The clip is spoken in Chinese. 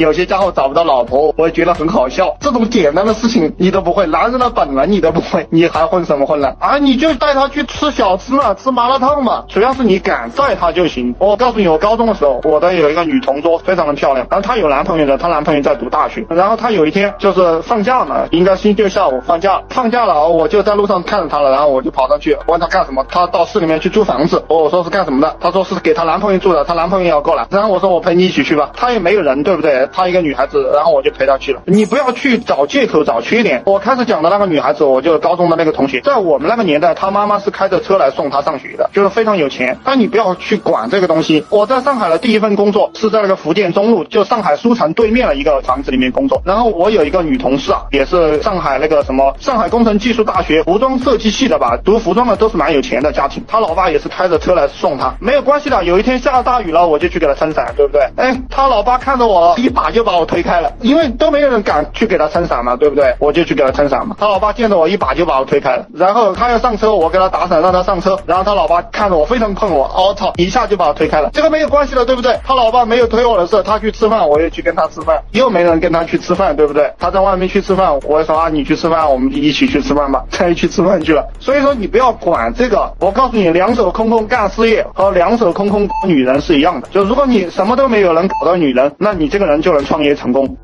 有些家伙找不到老婆，我也觉得很好笑。这种简单的事情你都不会，男人的本能你都不会，你还混什么混呢？啊，你就带他去吃小吃嘛，吃麻辣烫嘛，主要是你敢带他就行。我告诉你，我高中的时候，我的有一个女同桌，非常的漂亮，然后她有男朋友的，她男朋友在读大学，然后她有一天就是放假嘛，应该星期六下午放假，放假了，我就在路上看着她了，然后我就跑上去问她干什么，她到市里面去租房子，我说是干什么的，她说是给她男朋友住的，她男朋友要过来，然后我说我陪你一起去吧，她也没有人，对不对？她一个女孩子，然后我就陪她去了。你不要去找借口找缺点。我开始讲的那个女孩子，我就高中的那个同学，在我们那个年代，她妈妈是开着车来送她上学的，就是非常有钱。但你不要去管这个东西。我在上海的第一份工作是在那个福建中路，就上海书城对面的一个房子里面工作。然后我有一个女同事啊，也是上海那个什么上海工程技术大学服装设计系的吧，读服装的都是蛮有钱的家庭。她老爸也是开着车来送她，没有关系的。有一天下大雨了，我就去给她撑伞，对不对？哎，她老爸看着我，一把就把我推开了，因为都没有人敢去给他撑伞嘛，对不对？我就去给他撑伞嘛。他老爸见着我，一把就把我推开了。然后他要上车，我给他打伞让他上车。然后他老爸看着我非常困我，我操，一下就把我推开了。这个没有关系的，对不对？他老爸没有推我的事，他去吃饭，我也去跟他吃饭，又没人跟他去吃饭，对不对？他在外面去吃饭，我说啊，你去吃饭，我们就一起去吃饭吧，他也去吃饭去了。所以说你不要管这个，我告诉你，两手空空干事业和两手空空女人是一样的。就如果你什么都没有能搞到女人，那你这个人就能创业成功。